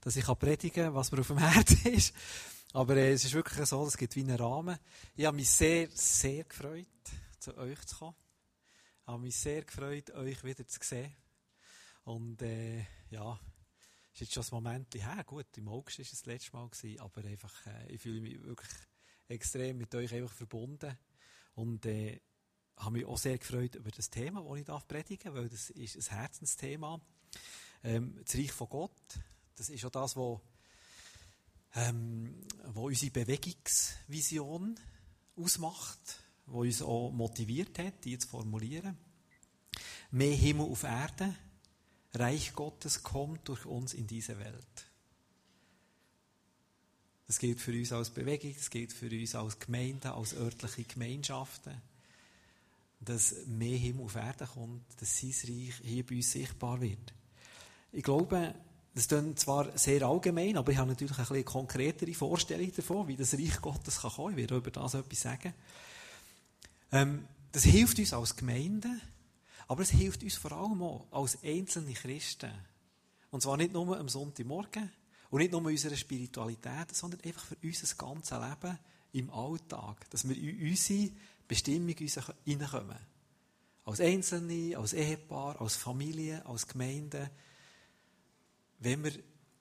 dass ich predigen kann, was mir auf dem Herzen ist. Aber äh, es ist wirklich so, es gibt wie einen Rahmen. Ich habe mich sehr, sehr gefreut, zu euch zu kommen. Ich habe mich sehr gefreut, euch wieder zu sehen. Und äh, ja, ist jetzt schon ein Moment her. Gut, im August war es das letzte Mal, gewesen, aber einfach, äh, ich fühle mich wirklich extrem mit euch einfach verbunden. Und äh, habe mich auch sehr gefreut über das Thema, das ich darf predigen weil das ist ein Herzensthema. Ähm, das Reich von Gott, das ist auch das, was ähm, wo unsere Bewegungsvision ausmacht, wo uns auch motiviert hat, die zu formulieren. Mehr Himmel auf Erde, Reich Gottes kommt durch uns in diese Welt. Das gilt für uns als Bewegung, das gilt für uns als Gemeinde, als örtliche Gemeinschaften. Dass mehr Himmel auf Erde kommt, dass sein Reich hier bei uns sichtbar wird. Ich glaube, das klingt zwar sehr allgemein, aber ich habe natürlich ein bisschen konkretere Vorstellung davon, wie das Reich Gottes kann kommen. Ich werde über das etwas sagen. Ähm, das hilft uns als Gemeinde, aber es hilft uns vor allem auch als einzelne Christen. Und zwar nicht nur am Sonntagmorgen und nicht nur unserer Spiritualität, sondern einfach für unser ganzes Leben im Alltag. Dass wir in unsere Bestimmung hineinkommen. Als Einzelne, als Ehepaar, als Familie, als Gemeinde wenn wir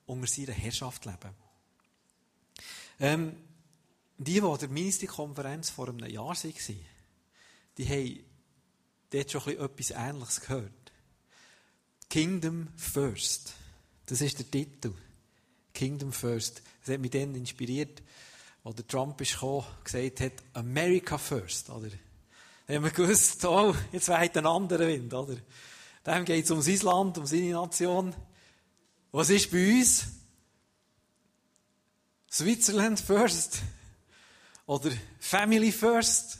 unter seiner Herrschaft leben. Ähm, die, die an der Ministerkonferenz vor einem Jahr waren, die haben dort schon etwas Ähnliches gehört. Kingdom First. Das ist der Titel. Kingdom First. Das hat mich dann inspiriert, als Trump ist gekommen, gesagt hat, America First, oder? Dann haben wir gewusst, oh, jetzt weht ein anderer Wind, oder? Dem geht es um sein Land, um seine Nation. Was ist bei uns? Switzerland first? Oder Family first?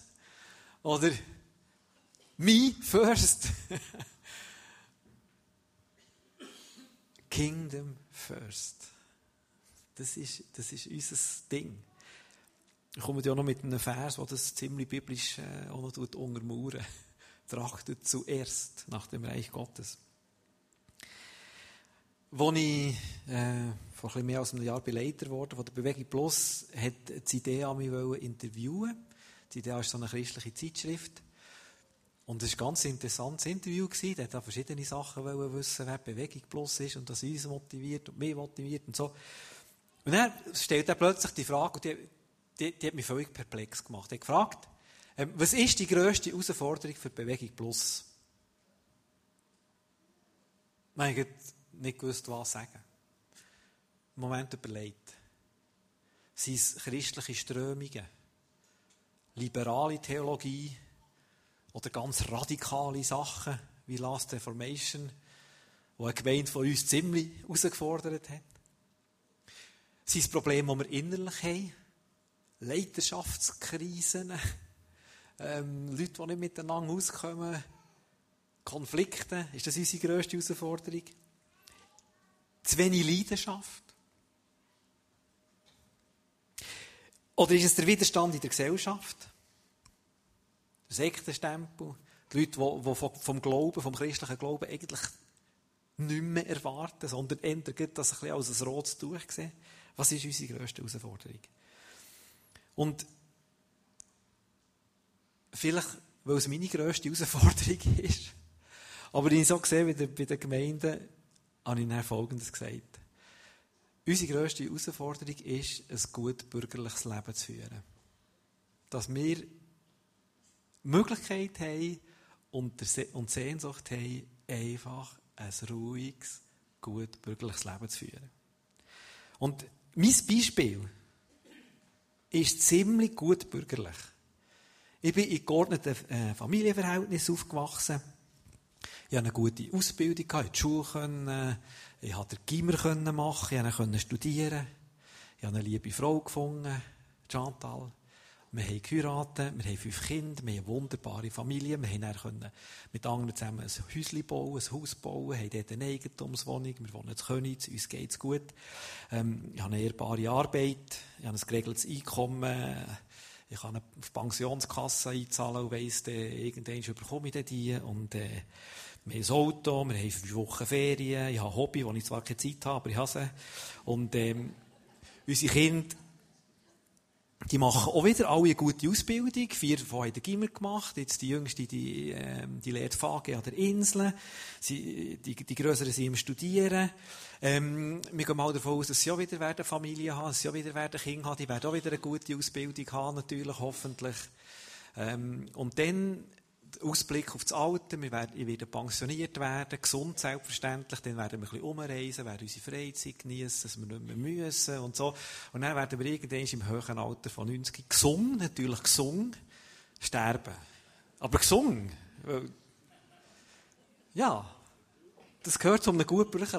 Oder me first? Kingdom first. Das ist, das ist unser Ding. Ich komme ja noch mit einem Vers, der das ziemlich biblisch äh, auch. Trachtet zuerst nach dem Reich Gottes. Als ich äh, vor ein mehr als einem Jahr Beleiter wurde von der Bewegung Plus, hat die Idee an mich interviewen. Die Idee ist so eine christliche Zeitschrift. Und es war ein ganz interessantes Interview. Gewesen. Der hat verschiedene Sachen wissen, wer Bewegung Plus ist und das uns motiviert und mich motiviert und so. Und dann stellt er plötzlich die Frage, und die, die, die hat mich völlig perplex gemacht. Er hat gefragt, ähm, was ist die grösste Herausforderung für Bewegung Plus? Mein Gott, nicht gewusst, was sagen. Im Moment überlegt. Sind es christliche Strömungen, liberale Theologie oder ganz radikale Sachen wie Last Reformation, wo eine Gemeinde von uns ziemlich herausgefordert hat? Sind es Probleme, die wir innerlich haben? Leiterschaftskrisen? Ähm, Leute, die nicht miteinander auskommen? Konflikte? Ist das unsere grösste Herausforderung? Zu wenig Leidenschaft? Oder ist es der Widerstand in der Gesellschaft? Der Sektenstempel? Die Leute, die vom Glauben, vom christlichen Glauben eigentlich nicht mehr erwarten, sondern eher das ein bisschen als ein rotes Tuch sehen. Was ist unsere grösste Herausforderung? Und vielleicht, weil es meine grösste Herausforderung ist, aber ich so gesehen bei den Gemeinden, habe ich dann Folgendes gesagt. Unsere grösste Herausforderung ist, ein gut bürgerliches Leben zu führen. Dass wir Möglichkeit haben und Sehnsucht haben, einfach ein ruhiges, gut bürgerliches Leben zu führen. Und mein Beispiel ist ziemlich gut bürgerlich. Ich bin in geordneten äh, Familienverhältnissen aufgewachsen. Ich hatte eine gute Ausbildung, ich konnte die Schule, können, ich konnte den Gimmer machen, ich konnte studieren. Ich habe eine liebe Frau gefunden, Chantal. Wir haben geheiratet, wir haben fünf Kinder, wir haben eine wunderbare Familie, wir haben mit anderen zusammen ein Häuschen bauen, ein Haus bauen, haben dort eine Eigentumswohnung, wir wohnen in Königs, uns geht es gut. Ähm, ich habe eine ehrbare Arbeit, ich habe ein geregeltes Einkommen, ich kann die Pensionskasse einzahlen und weiss, irgendwann bekomme ich die. Und, äh, Wir haben ein Auto, wir haben fünf Wochen Ferien, ich habe ein Hobby, wo ich zwar keine Zeit habe, aber ich habe sie. Und ähm, unsere Kinder die machen auch wieder alle eine gute Ausbildung. Vier davon haben den Gimmer gemacht. Jetzt die Jüngste, die, ähm, die lehrt FAG an der Insel. Sie, die, die Größeren sind im Studieren. Ähm, wir gehen mal davon aus, dass sie auch wieder werden Familie haben, dass sie auch wieder werden Kinder haben. Die werden auch wieder eine gute Ausbildung haben, natürlich, hoffentlich. Ähm, und dann Ausblick auf das Alter, wir werden, ich werde pensioniert werden, gesund selbstverständlich, dann werden wir ein bisschen umreisen, werden unsere Freizeit genießen, dass wir nicht mehr müssen und so. Und dann werden wir irgendwann im höheren Alter von 90 gesungen, natürlich gesungen, sterben. Aber gesungen. Ja, das gehört zu einem guten Leben.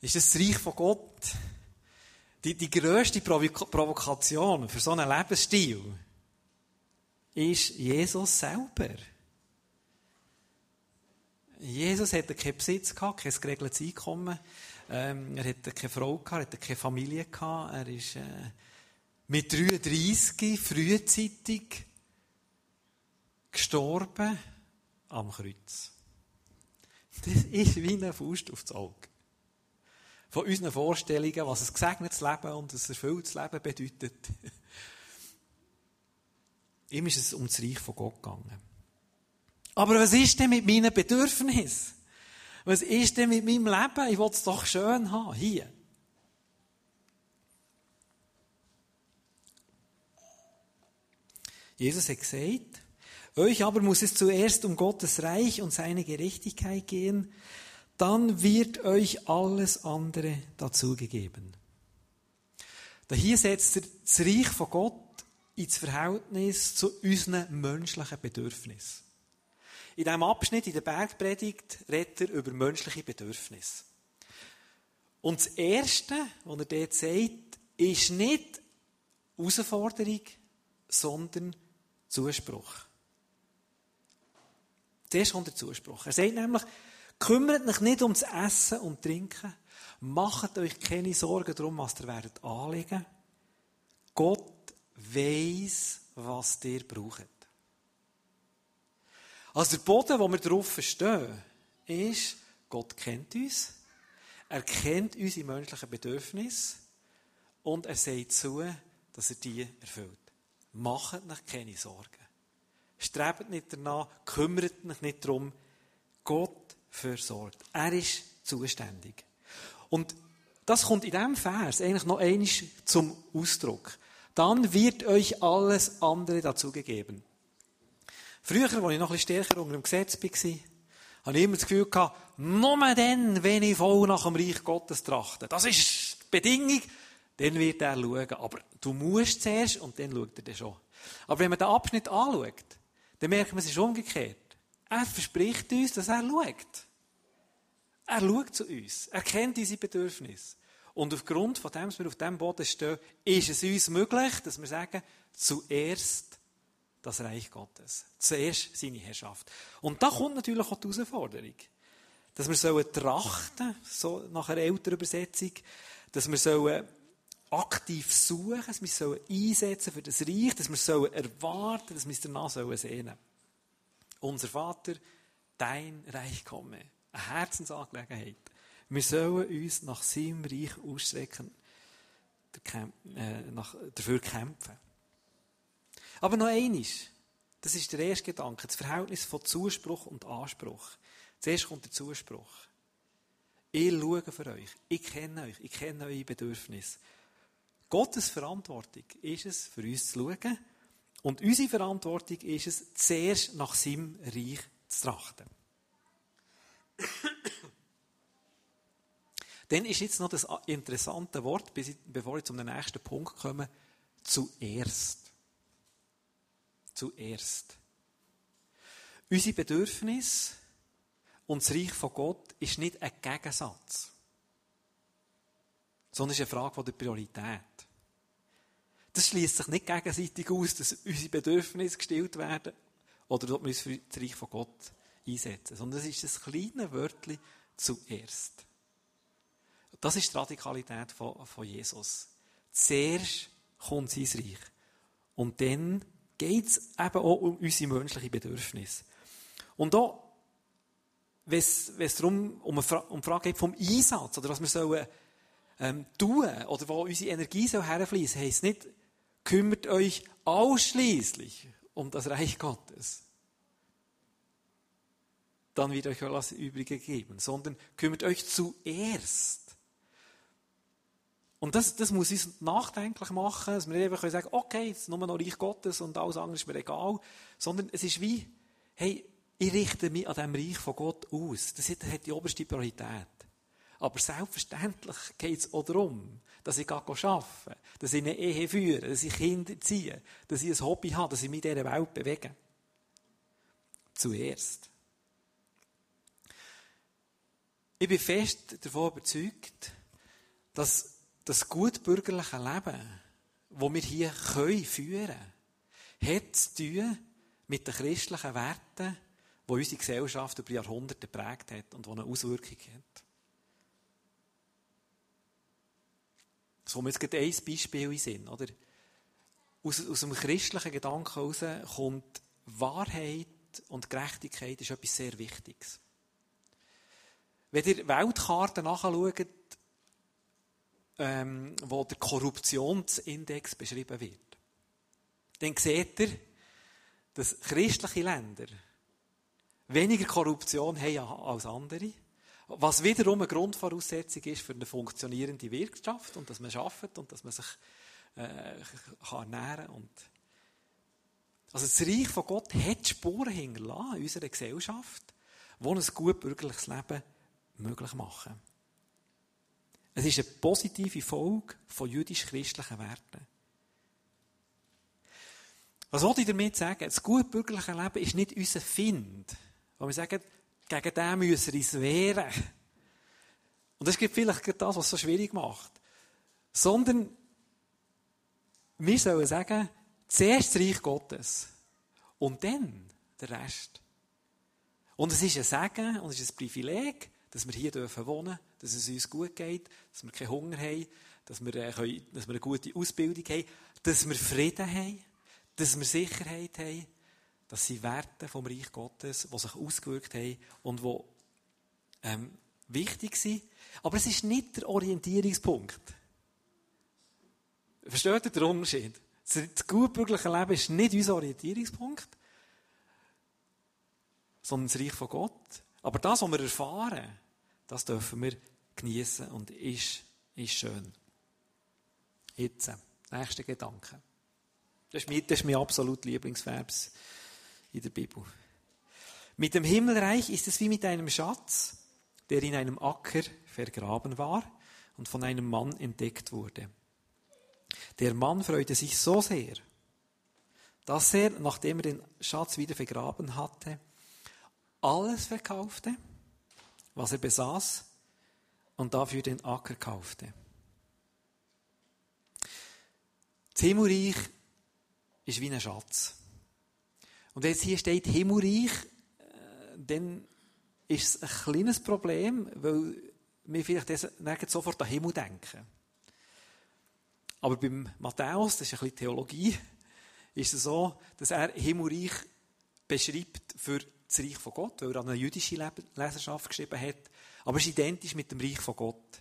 Ist das das Reich von Gott? Die, die grösste Provokation für so einen Lebensstil ist Jesus selber. Jesus hatte keinen Besitz gehabt, kein geregeltes Einkommen. Ähm, er hatte keine Frau gehabt, er hatte keine Familie gehabt. Er ist äh, mit 33 frühzeitig gestorben am Kreuz. Das ist wie eine Faust aufs Auge von unseren Vorstellungen, was ein gesegnetes Leben und ein erfülltes Leben bedeutet. Ihm ist es um das Reich von Gott gegangen. Aber was ist denn mit meinen Bedürfnissen? Was ist denn mit meinem Leben? Ich will es doch schön haben, hier. Jesus hat gesagt, euch aber muss es zuerst um Gottes Reich und seine Gerechtigkeit gehen, dann wird euch alles andere dazugegeben. Hier setzt er das Reich von Gott ins Verhältnis zu unseren menschlichen Bedürfnissen. In diesem Abschnitt in der Bergpredigt redet er über menschliche Bedürfnisse. Und das Erste, was er dort sagt, ist nicht Herausforderung, sondern Zuspruch. Zuerst kommt der Zuspruch. Er sagt nämlich, Kümmert euch nicht ums Essen und Trinken. Macht euch keine Sorgen darum, was ihr werdet anlegen. Gott weiss, was ihr braucht. Also der Boden, wo wir drauf stehen, ist, Gott kennt uns. Er kennt unsere menschlichen Bedürfnisse. Und er sagt zu, dass er die erfüllt. Macht euch keine Sorgen. Strebt nicht danach, kümmert euch nicht darum. Gott versorgt. Er ist zuständig. Und das kommt in diesem Vers eigentlich noch einmal zum Ausdruck. Dann wird euch alles andere dazu gegeben. Früher, als ich noch ein bisschen stärker unter dem Gesetz war, habe ich immer das Gefühl nur dann, wenn ich voll nach dem Reich Gottes trachte. Das ist die Bedingung, dann wird er schauen. Aber du musst zuerst und dann schaut er dann schon. Aber wenn man den Abschnitt anschaut, dann merkt man, es ist umgekehrt. Er verspricht uns, dass er schaut. Er schaut zu uns. Er kennt unsere Bedürfnisse. Und aufgrund von dem, dass wir auf diesem Boden stehen, ist es uns möglich, dass wir sagen, zuerst das Reich Gottes. Zuerst seine Herrschaft. Und da kommt natürlich auch die Herausforderung. Dass wir sollen trachten, so nach einer älteren Übersetzung, dass wir sollen aktiv suchen, dass wir sollen einsetzen für das Reich, dass wir sollen erwarten, dass wir es danach sollen sehnen. Unser Vater, dein Reich komme eine Herzensangelegenheit. Wir sollen uns nach seinem Reich ausstrecken, äh, dafür kämpfen. Aber noch eines. Das ist der erste Gedanke. Das Verhältnis von Zuspruch und Anspruch. Zuerst kommt der Zuspruch. Ich schaue für euch. Ich kenne euch. Ich kenne eure Bedürfnisse. Gottes Verantwortung ist es, für uns zu schauen. Und unsere Verantwortung ist es, zuerst nach seinem Reich zu trachten. Dann ist jetzt noch das interessante Wort, bevor ich zum nächsten Punkt komme, zuerst. Zuerst. Unsere Bedürfnis und das Reich von Gott ist nicht ein Gegensatz, sondern ist eine Frage der Priorität. Das schließt sich nicht gegenseitig aus, dass unsere Bedürfnisse gestillt werden oder dass wir uns für das Reich von Gott einsetzen, sondern es ist das kleine Wörtchen zuerst. Das ist die Radikalität von, von Jesus. Zuerst kommt sein Reich. Und dann geht es eben auch um unsere menschlichen Bedürfnisse. Und da, wenn es darum um, eine um die Frage geht vom Einsatz, oder was wir sollen, ähm, tun, oder wo unsere Energie soll herfließen, heisst nicht, kümmert euch ausschließlich um das Reich Gottes. Dann wird euch alles Übrige geben, sondern kümmert euch zuerst. Und das, das muss uns nachdenklich machen, dass wir nicht einfach sagen, okay, jetzt nur noch Reich Gottes und alles andere ist mir egal, sondern es ist wie, hey, ich richte mich an dem Reich von Gott aus. Das hat die oberste Priorität. Aber selbstverständlich geht es auch darum, dass ich arbeite, dass ich eine Ehe führe, dass ich Kinder ziehe, dass ich ein Hobby habe, dass ich mich in dieser Welt bewege. Zuerst. Ich bin fest davon überzeugt, dass das gutbürgerliche Leben, das wir hier führen können, zu tun mit den christlichen Werten, die unsere Gesellschaft über Jahrhunderte geprägt hat und die eine Auswirkung hat. So kommt jetzt ein Beispiel in Sinn, oder? Aus, aus einem christlichen Gedanken heraus kommt Wahrheit und Gerechtigkeit ist etwas sehr Wichtiges. Wenn ihr Weltkarten nachschaut, ähm, wo der Korruptionsindex beschrieben wird, dann seht ihr, dass christliche Länder weniger Korruption haben als andere. Was wiederum eine Grundvoraussetzung ist für eine funktionierende Wirtschaft und dass man arbeitet und dass man sich äh, kann ernähren kann. Also das Reich von Gott hat Spuren hinterlassen in unserer Gesellschaft, die ein gut bürgerliches Leben möglich machen. Es ist eine positive Folge von jüdisch-christlichen Werten. Was wollte ich damit sagen? Das gut bürgerliche Leben ist nicht unser Find, wo wir sagen, gegen den müssen wir uns wehren. Und das gibt vielleicht das, was es so schwierig macht. Sondern wir sollen sagen, zuerst das Reich Gottes und dann der Rest. Und es ist ein Segen und es ist ein Privileg, dass wir hier dürfen wohnen, dass es uns gut geht, dass wir keinen Hunger haben, dass wir, äh, können, dass wir eine gute Ausbildung haben, dass wir Frieden haben, dass wir Sicherheit haben, das sind Werte vom Reich Gottes, die sich ausgewirkt haben und die ähm, wichtig sind. Aber es ist nicht der Orientierungspunkt. Versteht ihr den Unterschied? Das gutbürgerliche Leben ist nicht unser Orientierungspunkt, sondern das Reich von Gott. Aber das, was wir erfahren, das dürfen wir genießen und ist, ist schön. Jetzt, nächster Gedanke. Das ist, mein, das ist mein absolut Lieblingsvers in der Bibel. Mit dem Himmelreich ist es wie mit einem Schatz, der in einem Acker vergraben war und von einem Mann entdeckt wurde. Der Mann freute sich so sehr, dass er, nachdem er den Schatz wieder vergraben hatte, alles verkaufte, was er besaß, und dafür den Acker kaufte. Das Himmelreich ist wie ein Schatz. Und wenn jetzt hier steht Himmelreich, äh, dann ist es ein kleines Problem, weil wir vielleicht sofort an Himmel denken. Aber beim Matthäus, das ist ein bisschen Theologie, ist es so, dass er Himmelreich beschreibt für das Reich von Gott, weil er an eine jüdische Leserschaft geschrieben hat. Aber es ist identisch mit dem Reich von Gott.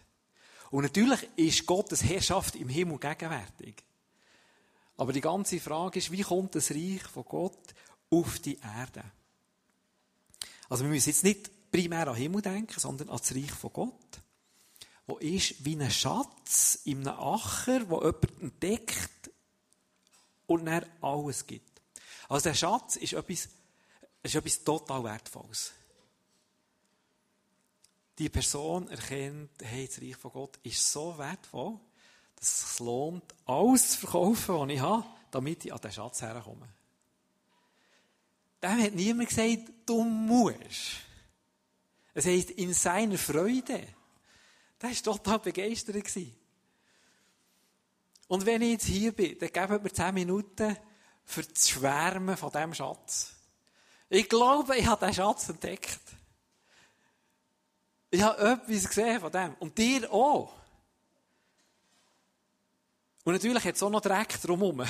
Und natürlich ist Gottes Herrschaft im Himmel gegenwärtig. Aber die ganze Frage ist, wie kommt das Reich von Gott auf die Erde. Also wir müssen jetzt nicht primär an Himmel denken, sondern an das Reich von Gott, wo ist wie ein Schatz in einem Acher, wo jemand entdeckt und dann alles gibt. Also der Schatz ist etwas, ist etwas total Wertvolles. Die Person erkennt, hey, das Reich von Gott ist so wertvoll, dass es sich lohnt, alles zu verkaufen, was ich habe, damit ich an den Schatz herkomme. Dem hat niemand gesagt, du musst. Es heisst, in seiner Freude. Der war total begeistert. Und wenn ich jetzt hier bin, dann geben mir zehn Minuten für das Schwärmen von diesem Schatz. Ich glaube, ich habe diesen Schatz entdeckt. Ich habe etwas gesehen von dem. Und dir auch. Und natürlich hat es auch noch Dreck drumherum.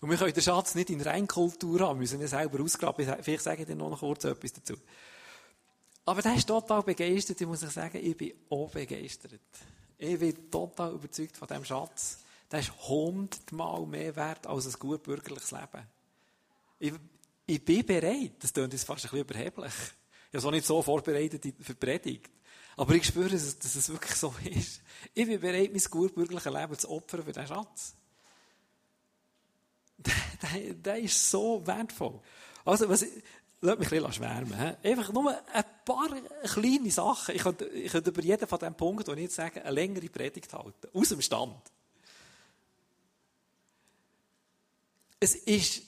Und wir können den Schatz nicht in Reinkultur haben, müssen wir selber ausgraben. Vielleicht sage ich dir noch kurz etwas dazu. Aber der ist total begeistert. Ich muss euch sagen, ich bin auch begeistert. Ich bin total überzeugt von diesem Schatz. Der ist hundertmal mehr wert als ein gut bürgerliches Leben. Ich, ich bin bereit. Das klingt jetzt fast ein bisschen überheblich. Ich habe es auch nicht so vorbereitet für die Predigt. Aber ich spüre, dass, dass es wirklich so ist. Ich bin bereit, mein gut bürgerliches Leben zu opfern für diesen Schatz. Der, der, der ist so wertvoll. Also, was, Lass mich ein bisschen schwärmen. Einfach nur ein paar kleine Sachen. Ich könnte, ich könnte über jeden von diesen Punkten, die ich jetzt sage, eine längere Predigt halten. Aus dem Stand. Es ist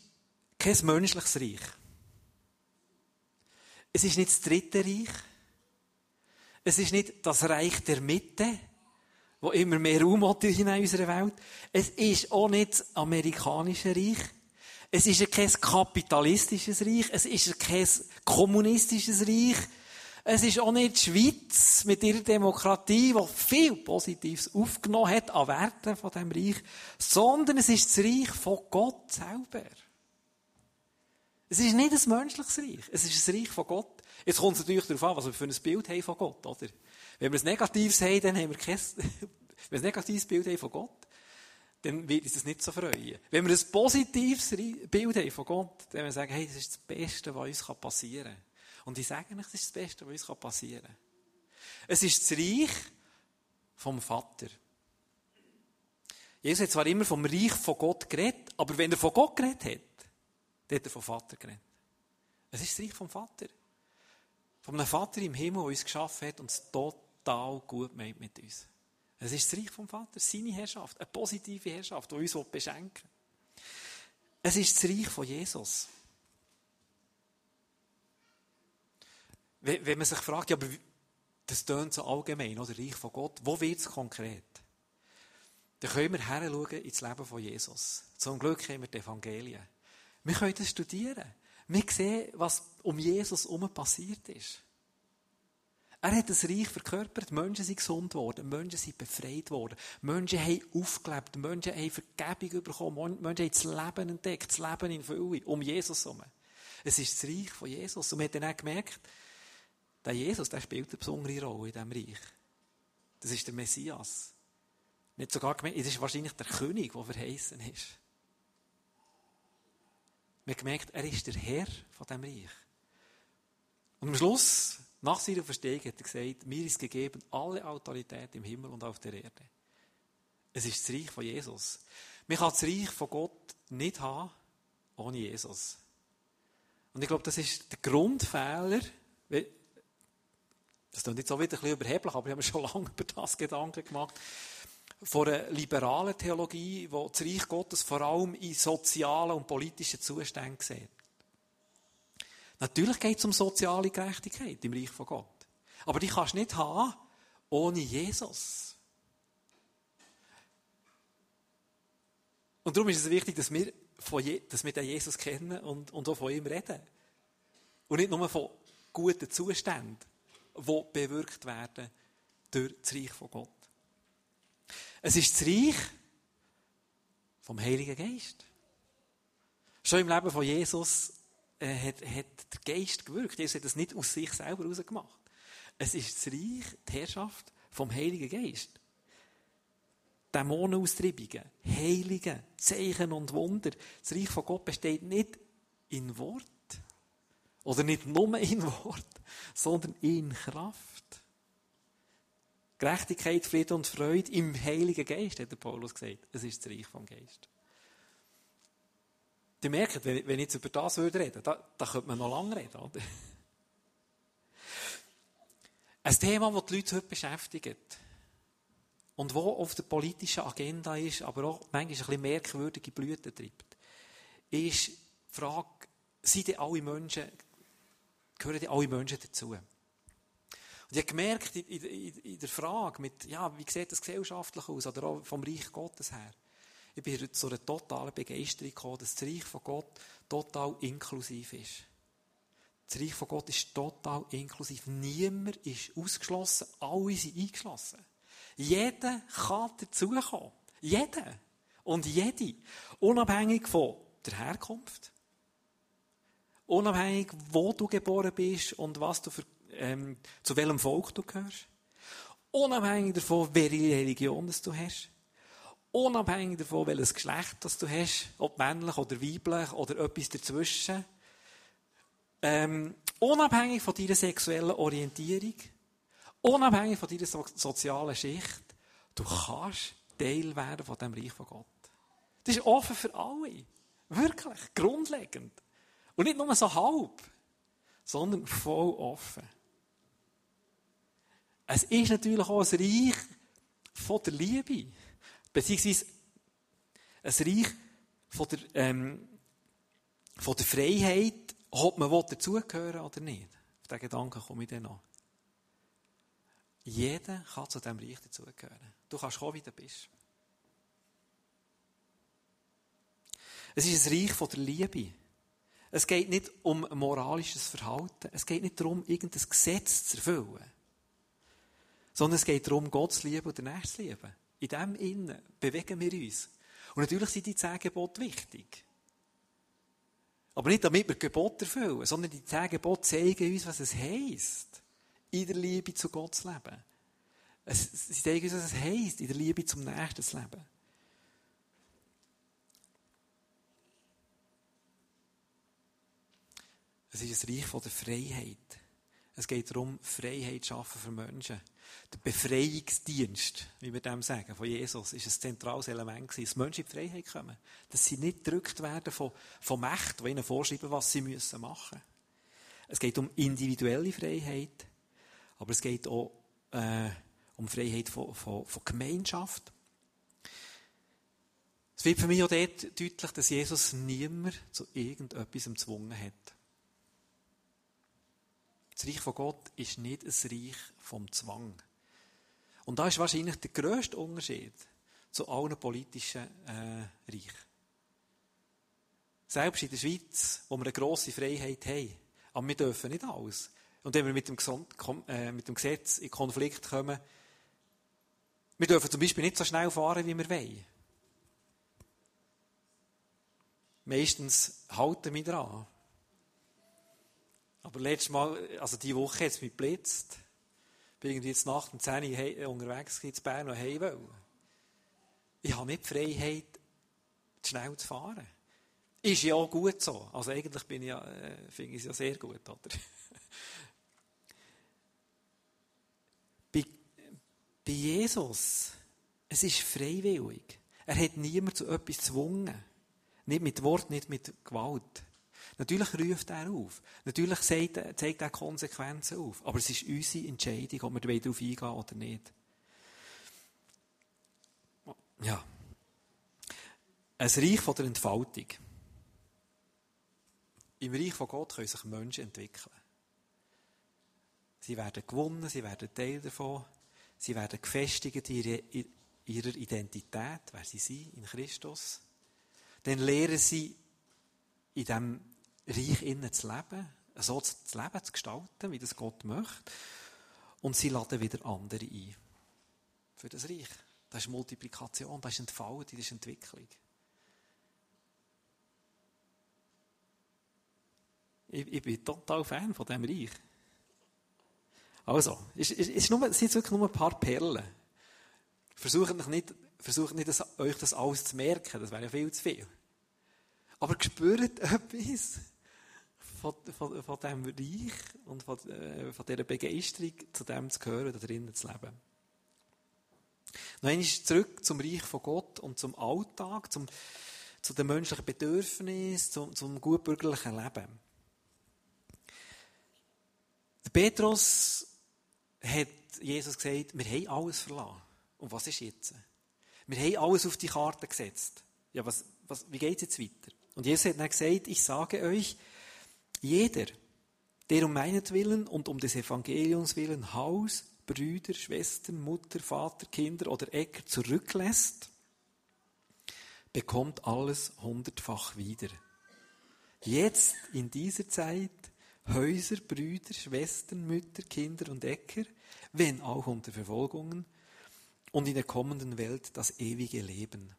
kein menschliches Reich. Es ist nicht das dritte Reich. Es ist nicht das Reich der Mitte, wo immer mehr Raum hat in unserer Welt. Es ist auch nicht das amerikanische Reich. Es ist kein kapitalistisches Reich. Es ist kein kommunistisches Reich. Es ist auch nicht die Schweiz mit ihrer Demokratie, die viel Positives aufgenommen hat an Werten von dem Reich, sondern es ist das Reich von Gott selber. Es ist nicht ein menschliches Reich. Es ist ein Reich von Gott. Jetzt kommt es natürlich darauf an, was wir für ein Bild haben von Gott, oder? Wenn wir ein negatives haben, dann haben wir kein, wenn wir ein negatives Bild haben von Gott, dann wird uns das nicht so freuen. Wenn wir ein positives Bild haben von Gott, dann wir sagen, hey, das ist das Beste, was uns passieren kann. Und ich sage nicht, das ist das Beste, was uns passieren kann. Es ist das Reich vom Vater. Jesus hat zwar immer vom Reich von Gott geredet, aber wenn er von Gott geredet hat, dann hat er vom Vater geredet. Es ist das Reich vom Vater. Von einem Vater im Himmel, der uns geschaffen hat und es total gut meint mit uns. Es ist das Reich vom Vater, seine Herrschaft, eine positive Herrschaft, die uns beschenken will. Es ist das Reich von Jesus. Wenn man sich fragt, ja, aber das tönt so allgemein, oder Reich von Gott, wo wird es konkret? Dann können wir heranschauen ins Leben von Jesus. Zum Glück haben wir die Evangelien. Wir können das studieren. Wir sehen, was um Jesus herum passiert ist. Er hat das Reich verkörpert. Menschen sind gesund geworden. Menschen sind befreit worden. Menschen haben aufgelebt. Menschen haben Vergebung bekommen. Menschen haben das Leben entdeckt. Das Leben in Fülle. Um Jesus herum. Es ist das Reich von Jesus. Und man hat dann auch gemerkt, der Jesus, der spielt eine besondere Rolle in diesem Reich. Das ist der Messias. Nicht sogar gemerkt, es ist wahrscheinlich der König, der verheißen ist. Man hat gemerkt, er ist der Herr von diesem Reich. Und am Schluss nach seiner Verstehung hat er gesagt, mir ist gegeben alle Autorität im Himmel und auf der Erde. Es ist das Reich von Jesus. Man kann das Reich von Gott nicht haben ohne Jesus. Und ich glaube, das ist der Grundfehler. Das klingt jetzt auch wieder ein bisschen überheblich, aber ich habe mir schon lange über das Gedanken gemacht. Von einer liberalen Theologie, die das Reich Gottes vor allem in sozialen und politischen Zuständen sieht. Natürlich geht es um soziale Gerechtigkeit im Reich von Gott. Aber die kannst du nicht haben ohne Jesus. Und darum ist es wichtig, dass wir, von Je dass wir den Jesus kennen und, und auch von ihm reden. Und nicht nur von guten Zuständen, die bewirkt werden durch das Reich von Gott. Es ist das Reich vom Heiligen Geist. Schon im Leben von Jesus äh, hat, hat der Geist gewirkt. Jesus hat das nicht aus sich selber herausgemacht. Es ist das Reich, die Herrschaft vom Heiligen Geist. Dämonenaustreibungen, Heiligen, Zeichen und Wunder. Das Reich von Gott besteht nicht in Wort. Oder nicht nur in Wort, sondern in Kraft. Gerechtigkeit, Frieden und Freude im Heiligen Geist, hat der Paulus gesagt. Es ist das Reich vom Geist. Die merken, wenn, ich jetzt über das würde reden, da, da könnte man noch lange reden, oder? Ein Thema, das die Leute heute beschäftigt. Und das auf der politischen Agenda ist, aber auch manchmal ein bisschen merkwürdige Blüten treibt, ist die Frage, sind alle Menschen, gehören alle Menschen dazu? Und ich habe gemerkt, in, in, in der Frage mit, ja, wie sieht das gesellschaftlich aus, oder auch vom Reich Gottes her, ich bin zu einer totalen Begeisterung gekommen, dass das Reich von Gott total inklusiv ist. Das Reich von Gott ist total inklusiv. Niemand ist ausgeschlossen. Alle sind eingeschlossen. Jeder kann dazukommen. Jeder. Und jede. Unabhängig von der Herkunft. Unabhängig, wo du geboren bist und was du für, ähm, zu welchem Volk du gehörst. Unabhängig davon, welche Religion du hast. Unabhängig davon, welches Geschlecht das du hast, ob männlich oder weiblich oder etwas dazwischen. Ähm, unabhängig von deiner sexuellen Orientierung, unabhängig von deiner so sozialen Schicht, du kannst Teil werden von dem Reich von Gott. Das ist offen für alle. Wirklich. Grundlegend. Und nicht nur so halb, sondern voll offen. Es ist natürlich auch ein Reich von der Liebe. Beziehungsweise ein Reich von der, ähm, von der Freiheit, ob man dazugehören oder nicht. Auf diesen Gedanken komme ich dann noch. Jeder kann zu diesem Reich dazugehören. Du kannst kommen, wie du bist. Es ist ein Reich von der Liebe. Es geht nicht um moralisches Verhalten. Es geht nicht darum, irgendein Gesetz zu erfüllen. Sondern es geht darum, Gott zu lieben und den Nächsten zu lieben. In dem Innen bewegen wir uns. Und natürlich sind die zehn wichtig. Aber nicht, damit wir Gebote erfüllen, sondern die zehn zeigen uns, was es heisst, in der Liebe zu Gott zu leben. sie zeigen uns, was es heisst, in der Liebe zum Nächsten zu leben. Es ist ein Reich der Freiheit. Es geht darum, Freiheit zu schaffen für Menschen. Der Befreiungsdienst, wie wir dem sagen, von Jesus, ist ein zentrales Element gewesen, dass Menschen in die Freiheit kommen. Dass sie nicht gedrückt werden von, von Mächten, die ihnen vorschreiben, was sie müssen machen müssen. Es geht um individuelle Freiheit, aber es geht auch äh, um Freiheit von, von, von Gemeinschaft. Es wird für mich auch dort deutlich, dass Jesus niemand zu irgendetwas gezwungen hat. Das Reich von Gott ist nicht ein Reich vom Zwang. Und da ist wahrscheinlich der grösste Unterschied zu allen politischen äh, Reichen. Selbst in der Schweiz, wo wir eine grosse Freiheit haben, aber wir dürfen nicht alles. Und wenn wir mit dem, äh, mit dem Gesetz in Konflikt kommen, wir dürfen zum Beispiel nicht so schnell fahren, wie wir wollen. Meistens halten wir dran. Aber letztes Mal, also diese Woche hat es mich geblitzt. Ich bin irgendwie jetzt Nacht um 10 Uhr unterwegs in Bern und heim. Ich habe nicht die Freiheit, schnell zu fahren. Ist ja auch gut so. Also eigentlich bin ich ja, äh, finde ich es ja sehr gut, oder? bei, bei Jesus, es ist freiwillig. Er hat niemand zu etwas gezwungen. Nicht mit Wort, nicht mit Gewalt. Natürlich ruft er auf. Natürlich zeigt, er Konsequenzen auf. Aber es ist unsere Entscheidung, ob wir darauf eingehen oder nicht. Ja. Ein Reich von der Entfaltung. Im Reich von Gott können sich Menschen entwickeln. Sie werden gewonnen, sie werden Teil davon, sie werden gefestigt in ihrer Identität, wer sie sind, in Christus. Dann lehren sie in diesem Reich innen zu leben, so das Leben zu gestalten, wie das Gott möchte. Und sie laden wieder andere ein. Für das Reich. Das ist Multiplikation, das ist Entfaltung, das ist Entwicklung. Ich, ich bin total Fan von diesem Reich. Also, es, es, es sind jetzt wirklich nur ein paar Perlen. Versucht nicht, versucht nicht das, euch das alles zu merken, das wäre ja viel zu viel. Aber spürt etwas von, von, von diesem Reich und von, äh, von dieser Begeisterung, zu dem zu gehören, da drinnen zu leben. Noch einmal zurück zum Reich von Gott und zum Alltag, zum, zu den menschlichen Bedürfnissen, zum, zum gutbürgerlichen Leben. Der Petrus hat Jesus gesagt, wir haben alles verlassen. Und was ist jetzt? Wir haben alles auf die Karte gesetzt. Ja, was, was, wie geht es jetzt weiter? Und Jesus hat dann gesagt, ich sage euch, jeder, der um meinetwillen und um des Evangeliums willen Haus, Brüder, Schwestern, Mutter, Vater, Kinder oder Äcker zurücklässt, bekommt alles hundertfach wieder. Jetzt in dieser Zeit Häuser, Brüder, Schwestern, Mütter, Kinder und Äcker, wenn auch unter Verfolgungen, und in der kommenden Welt das ewige Leben.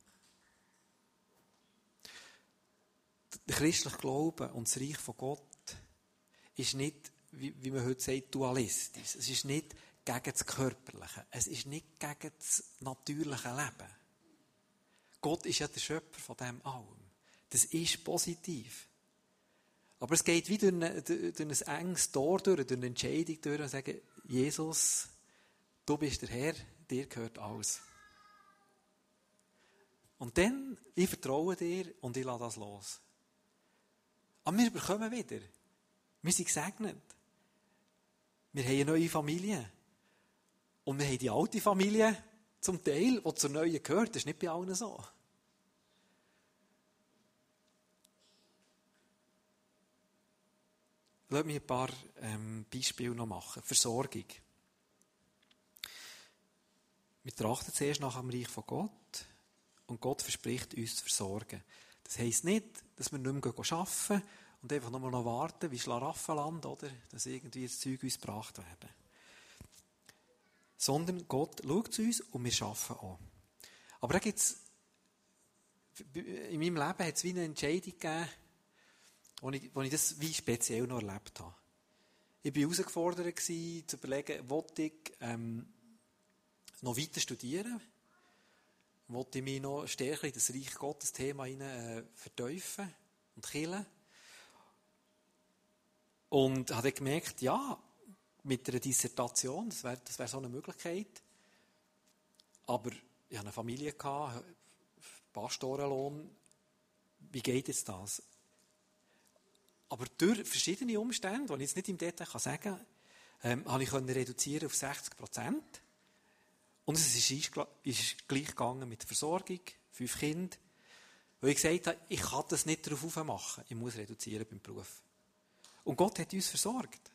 der christliche Glaube und das Reich von Gott ist nicht, wie, wie man heute sagt, dualistisch. Es ist nicht gegen das Körperliche. Es ist nicht gegen das natürliche Leben. Gott ist ja der Schöpfer von dem allem. Das ist positiv. Aber es geht wie durch, ein, durch ein enges Tor durch, eine Entscheidung durch und sagen, Jesus, du bist der Herr, dir gehört alles. Und dann, ich vertraue dir und ich lasse das los. Aber wir bekommen wieder. Wir sind gesegnet. Wir haben eine neue Familie. Und wir haben die alte Familie zum Teil, die zur neuen gehört. Das ist nicht bei allen so. Lass mich ein paar ähm, Beispiele noch machen. Versorgung. Wir trachten zuerst nach dem Reich von Gott und Gott verspricht uns zu versorgen. Das heisst nicht, dass wir nicht mehr arbeiten und einfach nur noch warten, wie Schlaraffenland, oder? Dass irgendwie das Zeug uns gebracht werden. Sondern Gott schaut zu uns und wir arbeiten auch. Aber da gibt's, in meinem Leben hat es wie eine Entscheidung gegeben, wo ich, wo ich das wie speziell noch erlebt habe. Ich war herausgefordert, zu überlegen, wollte ich ähm, noch weiter studieren? Wollte ich mich noch stärker in das Reich Gottes Thema hinein, äh, vertiefen und killen? Und habe gemerkt, ja, mit einer Dissertation, das wäre das wär so eine Möglichkeit. Aber ich hatte eine Familie, Pastorenlohn. Wie geht jetzt das? Aber durch verschiedene Umstände, die ich jetzt nicht im Detail sagen kann, ähm, habe ich reduzieren auf 60 Prozent. Und es ist, ist gleich gegangen mit der Versorgung, fünf Kinder. Weil ich gesagt habe, ich kann das nicht darauf machen. Ich muss reduzieren beim Beruf. Und Gott hat uns versorgt.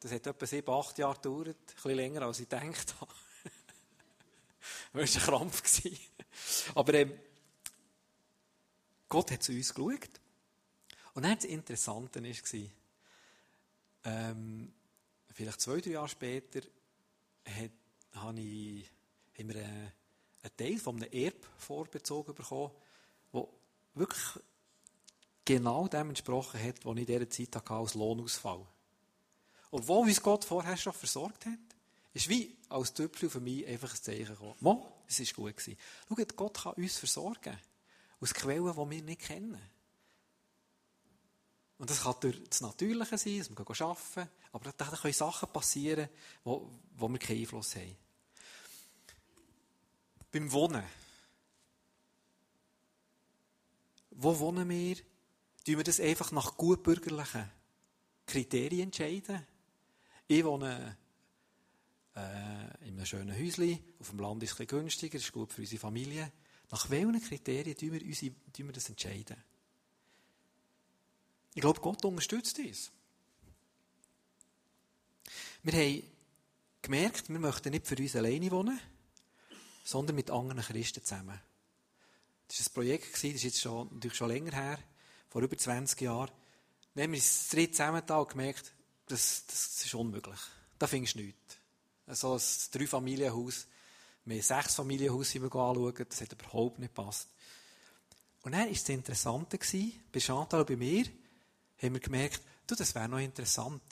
Das hat etwa sieben, acht Jahre gedauert. Ein bisschen länger, als ich gedacht habe. das war ein Krampf. Aber ähm, Gott hat zu uns geschaut. Und dann das Interessante war, ähm, vielleicht zwei, drei Jahre später hat, habe ich, haben wir einen, einen Teil von einem Erb vorbezogen bekommen, der wirklich genau dem entsprochen hat, was ich in dieser Zeit hatte als Lohnausfall. Obwohl uns Gott vorher schon versorgt hat, ist wie als Tüpfel für mich einfach ein Zeichen gekommen. Mo, es war gut. Gewesen. Schaut, Gott kann uns versorgen. Aus Quellen, die wir nicht kennen. Und das kann durch das Natürliche sein, dass wir arbeiten, aber da können Sachen passieren, wo, wo wir keinen Einfluss haben. Beim Wohnen. Wo wohnen wir? Tun wir das einfach nach gutbürgerlichen Kriterien entscheiden? Ich wohne äh, in einem schönen Häuschen, auf dem Land ist es ein bisschen günstiger, ist gut für unsere Familie. Nach welchen Kriterien tun wir, unsere, tun wir das entscheiden? Ich glaube, Gott unterstützt uns. Wir haben gemerkt, wir möchten nicht für uns alleine wohnen, sondern mit anderen Christen zusammen. Das war ein Projekt, das ist jetzt schon, natürlich schon länger her, vor über 20 Jahren. Dann haben wir uns dritt zusammengetan und gemerkt, das, das ist unmöglich. Da findest du nichts. So ein Drei-Familienhaus, wir haben sechs Familienhaus anschauen, das hat überhaupt nicht gepasst. Und dann war das Interessante, bei Chantal und bei mir, haben wir gemerkt, du, das wäre noch interessant,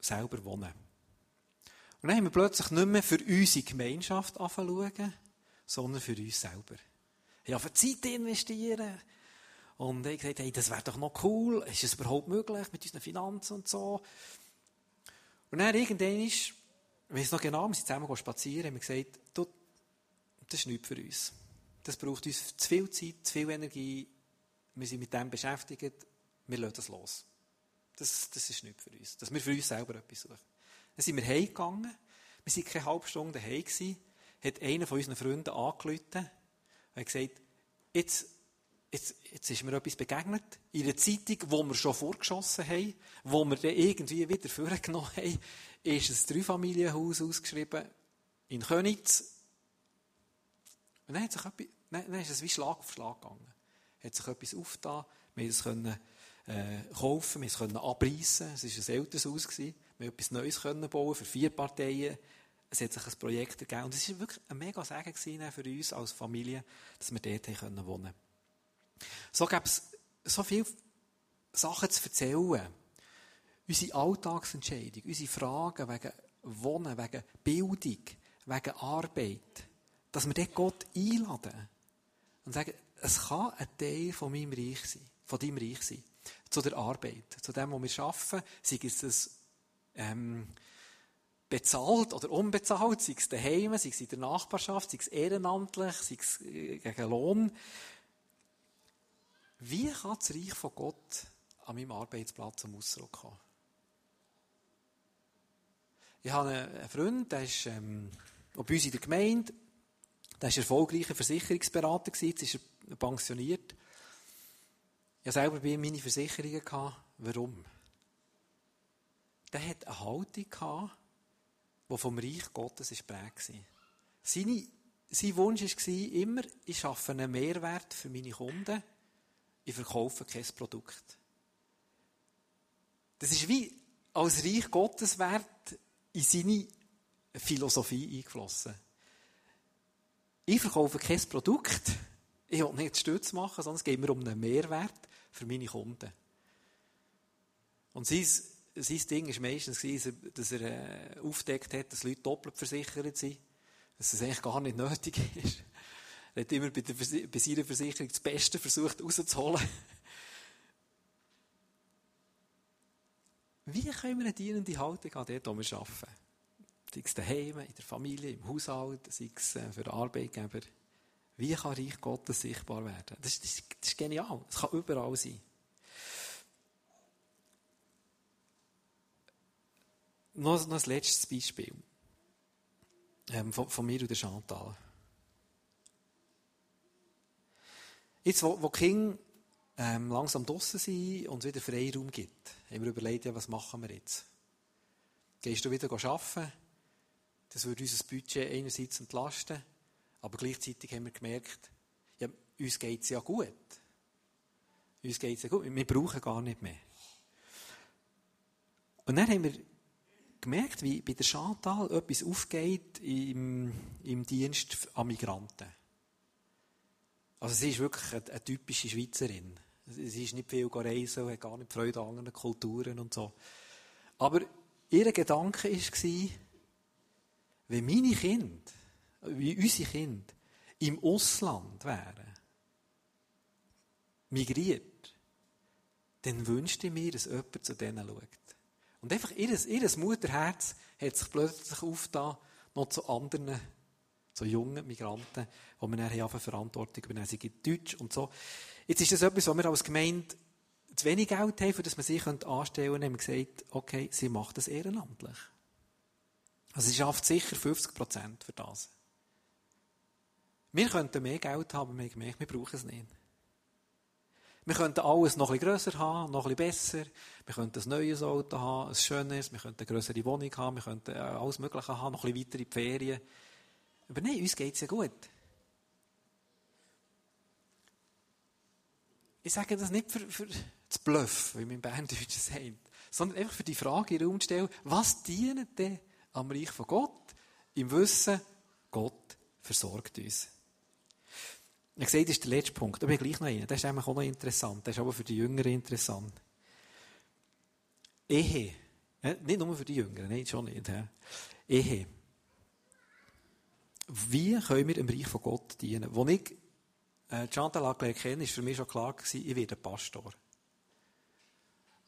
selber wohnen. Und dann haben wir plötzlich nicht mehr für unsere Gemeinschaft anfangen sondern für uns selber. Ich habe Zeit investieren. Und ich gesagt, hey, das wäre doch noch cool. Ist es überhaupt möglich mit unseren Finanzen und so? Und dann irgendwann ist, ich noch genau, wir sind zusammen spazieren, haben wir gesagt, du, das ist nichts für uns. Das braucht uns zu viel Zeit, zu viel Energie. Wir sind mit dem beschäftigt. Wir lassen das los. Das, das ist nicht für uns. Dass wir für uns selber etwas suchen. Dann sind wir heimgegangen. Wir waren keine halbe Stunde heim. Hat einer von unseren Freunden angerufen und gesagt, jetzt, jetzt, jetzt ist mir etwas begegnet. In einer Zeitung, wo wir schon vorgeschossen haben, wo wir dann irgendwie wieder vorgenommen haben, ist ein Dreifamilienhaus ausgeschrieben in Könitz. Und dann, hat sich etwas, dann, dann ist es wie Schlag auf Schlag gegangen. Hat sich etwas aufgetan. Wir konnten es äh, kaufen, wir konnten abreißen. Es war ein älteres Haus. Gewesen. Wir konnten etwas Neues können bauen für vier Parteien. Es hat sich ein Projekt ergeben. Und es war wirklich ein mega Segen für uns als Familie, dass wir dort wohnen können. So gäbe es so viele Sachen zu erzählen. Unsere Alltagsentscheidung, unsere Fragen wegen Wohnen, wegen Bildung, wegen Arbeit. Dass wir dort Gott einladen. Und sagen, es kann ein Teil von meinem Reich sein, von deinem Reich sein. Zu der Arbeit, zu dem, was wir arbeiten, sei es das, ähm, bezahlt oder unbezahlt, sei es daheim, sei es in der Nachbarschaft, sei es ehrenamtlich, sei es äh, gegen Lohn. Wie kann das Reich von Gott an meinem Arbeitsplatz zum Ausdruck kommen? Ich habe einen Freund, der ist ähm, bei uns in der Gemeinde, der war erfolgreicher Versicherungsberater, jetzt ist er pensioniert. Ich habe selber bei ihm meine Versicherungen gehabt. Warum? Der hat eine Haltung gehabt, die vom Reich Gottes geprägt war. Seine, sein Wunsch war immer, ich schaffe einen Mehrwert für meine Kunden, ich verkaufe kein Produkt. Das ist wie als Reich Gottes Wert in seine Philosophie eingeflossen. Ich verkaufe kein Produkt, ich will nicht Stütz machen, sondern es geht mir um einen Mehrwert für meine Kunden. Und sein sein Ding war meistens, dass er äh, aufgedeckt hat, dass Leute doppelt versichert sind. Dass es eigentlich gar nicht nötig ist. Er hat immer bei, der, bei seiner Versicherung das Beste versucht rauszuholen. Wie können wir eine dienende Haltung an dort, wir arbeiten? Sei es daheim, in der Familie, im Haushalt, sei es äh, für den Arbeitgeber. Wie kann Reich Gottes sichtbar werden? Das, das, das ist genial. Es kann überall sein. Noch, noch ein letztes Beispiel. Ähm, von, von, mir und der Chantal. Jetzt, wo, wo die ähm, langsam draussen sind und es wieder Freiraum gibt, haben wir überlegt, ja, was machen wir jetzt? Gehst du wieder arbeiten? Das würde unser Budget einerseits entlasten, aber gleichzeitig haben wir gemerkt, ja, uns geht es ja gut. Uns geht es ja gut. Wir brauchen gar nicht mehr. Und dann haben wir gemerkt, wie bei der Chantal etwas aufgeht im, im Dienst an Migranten. Also sie ist wirklich eine, eine typische Schweizerin. Sie ist nicht viel reisen, hat gar nicht Freude an anderen Kulturen und so. Aber ihr Gedanke war, wenn meine Kinder, wie unsere Kinder, im Ausland wären, migriert, dann wünschte ich mir, dass jemand zu denen schaut. Und einfach ihr, ihr Mutterherz hat sich plötzlich aufgetan, noch zu anderen, zu jungen Migranten, wo wir nachher Verantwortung übernehmen. Sie gibt Deutsch und so. Jetzt ist das etwas, was wir als Gemeinde zu wenig Geld haben, für das man sie anstellen könnte. haben wir gesagt, okay, sie macht das ehrenamtlich. Also sie schafft sicher 50 Prozent für das. Wir könnten mehr Geld haben, aber wir haben gemerkt, wir brauchen es nicht. Wir könnten alles noch bisschen grösser haben, noch bisschen besser. Wir könnten ein neues Auto haben, ein schönes. Wir könnten eine grössere Wohnung haben. Wir könnten äh, alles Mögliche haben, noch ein bisschen weiter in die Ferien. Aber nein, uns geht es ja gut. Ich sage das nicht für, für das Bluff, wie mein Berndeutsch sagt, sondern einfach für die Frage in den Raum zu stellen, was dient denn am Reich von Gott? Im Wissen, Gott versorgt uns. Ich sehe, das ist der letzte Punkt. Bin ich gleich noch einen. Das ist auch noch interessant. Das ist aber für die Jüngeren interessant. Ehe. Nicht nur für die Jüngeren, nein, schon nicht. Ehe. Wie können wir im Reich von Gott dienen? Als ich äh, Chantal angelegt kenne, war für mich schon klar, gewesen, ich werde Pastor.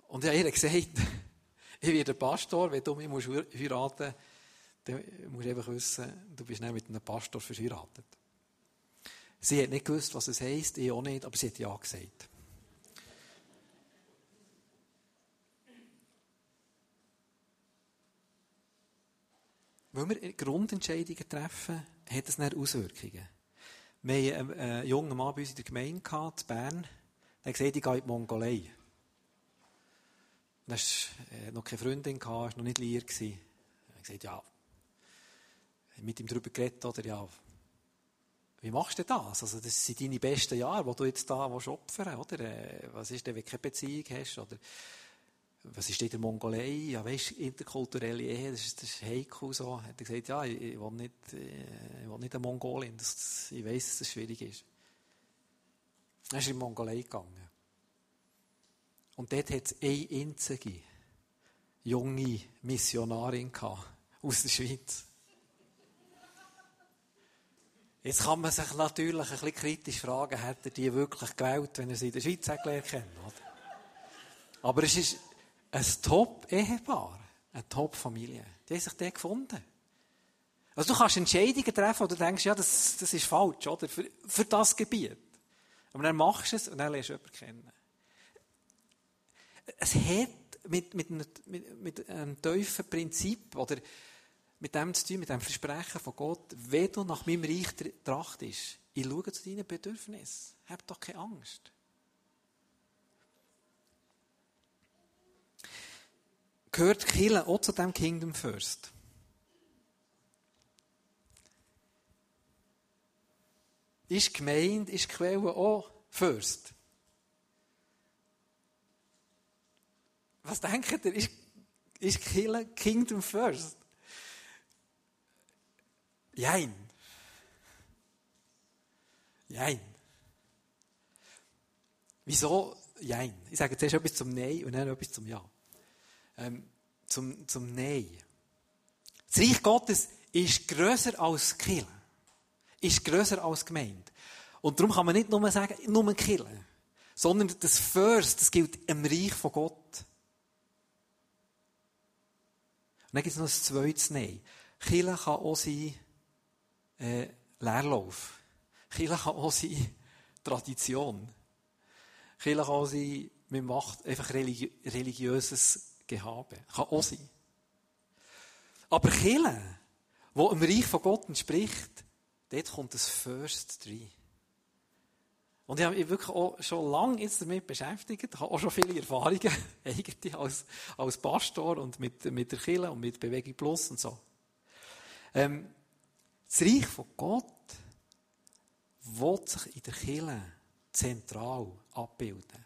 Und ich habe ihr gesagt, ich werde Pastor, wenn du mich heiraten musst, dann musst du einfach wissen, du bist nicht mit einem Pastor verheiratet. Sie hat nicht gewusst, was es heisst, ich auch nicht, aber sie hat Ja gesagt. Wenn wir Grundentscheidungen treffen, hat das dann Auswirkungen. Wir hatten einen jungen Mann bei uns in der Gemeinde, gehabt, in Bern, der hat gesagt, ich gehe in die Mongolei. Er hatte noch keine Freundin, war noch nicht liiert. Er hat gesagt, ja, mit ihm darüber geredet, oder ja, wie machst du das? Also, das sind deine besten Jahre, die du jetzt da opfern willst, oder? Äh, was ist denn, wenn du keine Beziehung hast, oder? Was ist in der Mongolei? Ja, weißt, interkulturelle Ehe, das ist, das ist heikel, so. Hat er gesagt, ja, ich, ich will nicht, äh, ich will nicht eine Mongolin, das, ich weiss, dass das schwierig ist. Er ist in die Mongolei gegangen. Und dort hat es eine einzige junge Missionarin aus der Schweiz. Jetzt kann man sich natürlich ein bisschen kritisch fragen, hat er die wirklich gewählt, wenn er sie in der Schweiz gelernt hat? Aber es ist ein Top-Ehepaar, eine Top-Familie. Die haben sich dort gefunden. Also du kannst Entscheidungen treffen, wo du denkst, ja, das, das ist falsch, oder? Für, für das Gebiet. Aber dann machst du es und dann lernst du jemanden kennen. Es hat mit, mit, mit, mit einem tiefen Prinzip oder mit dem zu tun, mit dem Versprechen von Gott, wenn du nach meinem Reich trachtest, ich schaue zu deinen Bedürfnissen. Hab doch keine Angst. Gehört Kille auch zu dem Kingdom First? Ist gemeint, ist Quelle auch First? Was denkt ihr? Ist, ist Kille Kingdom First? Jein. Jein. Wieso Jein? Ich sage zuerst etwas zum Nein und dann etwas zum Ja. Ähm, zum, zum Nein. Das Reich Gottes ist grösser als Kill. Ist grösser als Gemeinde. Und darum kann man nicht nur sagen, nur Killen. Sondern das First, das gilt im Reich von Gott. Und dann gibt es noch ein zweites Nein. Killen kann auch sein, äh, Leerlauf. Kirche kann auch sein Tradition. Kirche kann auch sein, man macht einfach religi religiöses Gehabe. Kann auch sein. Aber Kirche, wo im Reich von Gott entspricht, dort kommt das First rein. Und ich habe mich wirklich auch schon lange jetzt damit beschäftigt. Ich habe auch schon viele Erfahrungen, eigentlich als, als Pastor und mit, mit der Kirche und mit Bewegung Plus und so. Ähm, das Reich von Gott will sich in der Kirche zentral abbilden.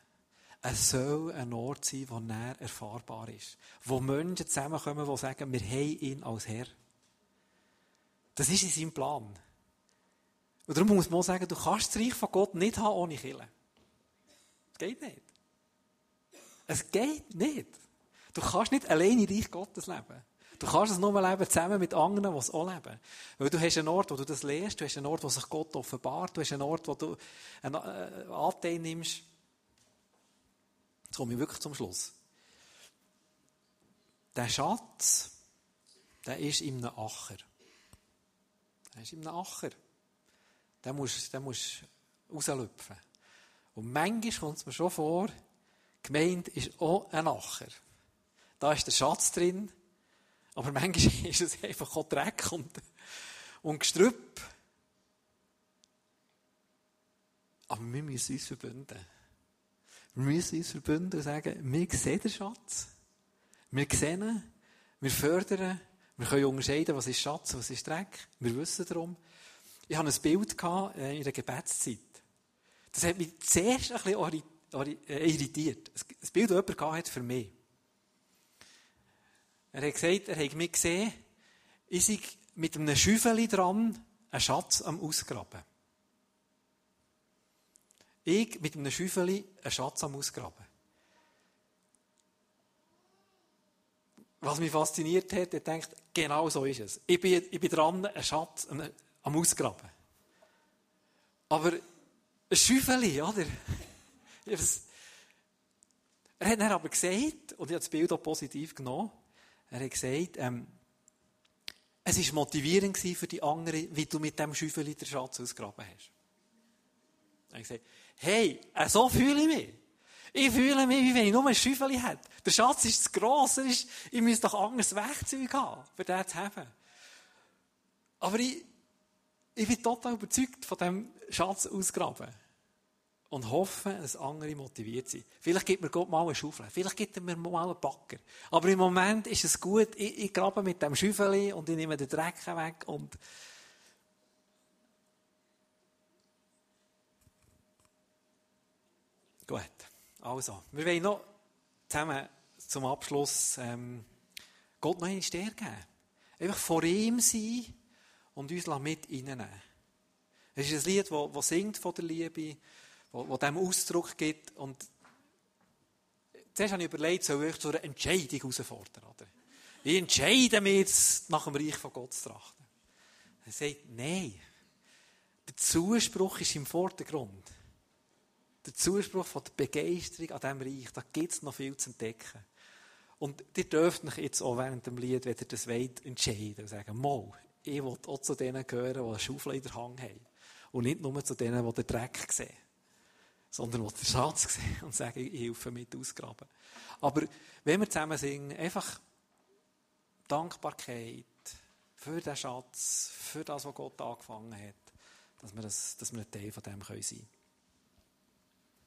Es soll ein Ort sein, der näher erfahrbar ist. Wo Menschen zusammenkommen, die sagen, wir haben ihn als Herr. Das ist in seinem Plan. Und darum muss man sagen, du kannst das Reich von Gott nicht haben ohne Kirche. Es geht nicht. Es geht nicht. Du kannst nicht alleine Reich Gottes leben. Du kannst es nur leben zusammen mit anderen, die es auch leben. Weil du hast einen Ort, wo du das lernst, du hast einen Ort, wo sich Gott offenbart, du hast einen Ort, wo du einen äh, Anteil nimmst. Jetzt komme ich wirklich zum Schluss. Der Schatz, der ist in einem Acher. Der ist in einem Acher. Den musst, du rauslüpfen. Und manchmal kommt es mir schon vor, gemeint ist auch ein Acher. Da ist der Schatz drin, aber manchmal ist es einfach auch Dreck und, und Gestrüpp. Aber wir müssen uns verbünden. Wir müssen uns verbünden und sagen, wir sehen den Schatz. Wir sehen ihn, wir fördern, wir können unterscheiden, was ist Schatz, was ist Dreck. Wir wissen darum. Ich hatte ein Bild äh, in der Gebetszeit. Das hat mich zuerst ein bisschen äh, irritiert. Das Bild, das jemand hat für mich. Er hat gesagt, er hat mich gesehen, ich sei mit einem Schüffeli dran, einen Schatz am Ausgraben. Ich mit einem Schüffeli einen Schatz am Ausgraben. Was mich fasziniert hat, ich denkt, genau so ist es. Ich bin, ich bin dran, einen Schatz am Ausgraben. Aber ein Schüffeli, oder? Er hat dann aber gesagt, und ich habe das Bild auch positiv genommen, er hat gesagt, ähm, es war motivierend für die anderen, wie du mit dem Schäufeli den Schatz ausgraben hast. Er hat gesagt, hey, äh, so fühle ich mich. Ich fühle mich, wie wenn ich nur ein Schäufeli hätte. Der Schatz ist zu gross, ist, ich müsste doch anderes Werkzeug haben, für den zu haben. Aber ich, ich bin total überzeugt von dem Schatz ausgraben und hoffen, dass andere motiviert sind. Vielleicht gibt mir Gott mal eine Schaufel, vielleicht gibt er mir mal einen Backer. Aber im Moment ist es gut, ich, ich grabe mit dem Schaufel und ich nehme den Dreck weg und Gut, also, wir wollen noch zusammen zum Abschluss ähm, Gott noch eine Stärke geben. Einfach vor ihm sein und uns mit reinnehmen. Es ist ein Lied, das singt von der Liebe, wo, wo dem Ausdruck gibt. Und zuerst habe ich überlegt, soll ich zu einer Entscheidung herausfordern, oder? Ich entscheide mich nach dem Reich von Gott zu trachten. Er sagt, nein. Der Zuspruch ist im Vordergrund. Der Zuspruch von der Begeisterung an diesem Reich, da gibt es noch viel zu entdecken. Und ihr dürft euch jetzt auch während dem Lied, wenn ihr das wollt, entscheiden und sagen, mal, ich will auch zu denen gehören, die eine Schaufel in der Hand haben. Und nicht nur zu denen, die den Dreck sehen. Sondern die den Schatz sehen und sagen, ich helfe mit ausgraben. Aber wenn wir zusammen singen, einfach Dankbarkeit für den Schatz, für das, was Gott angefangen hat, dass wir, das, dass wir ein Teil von dem sein können.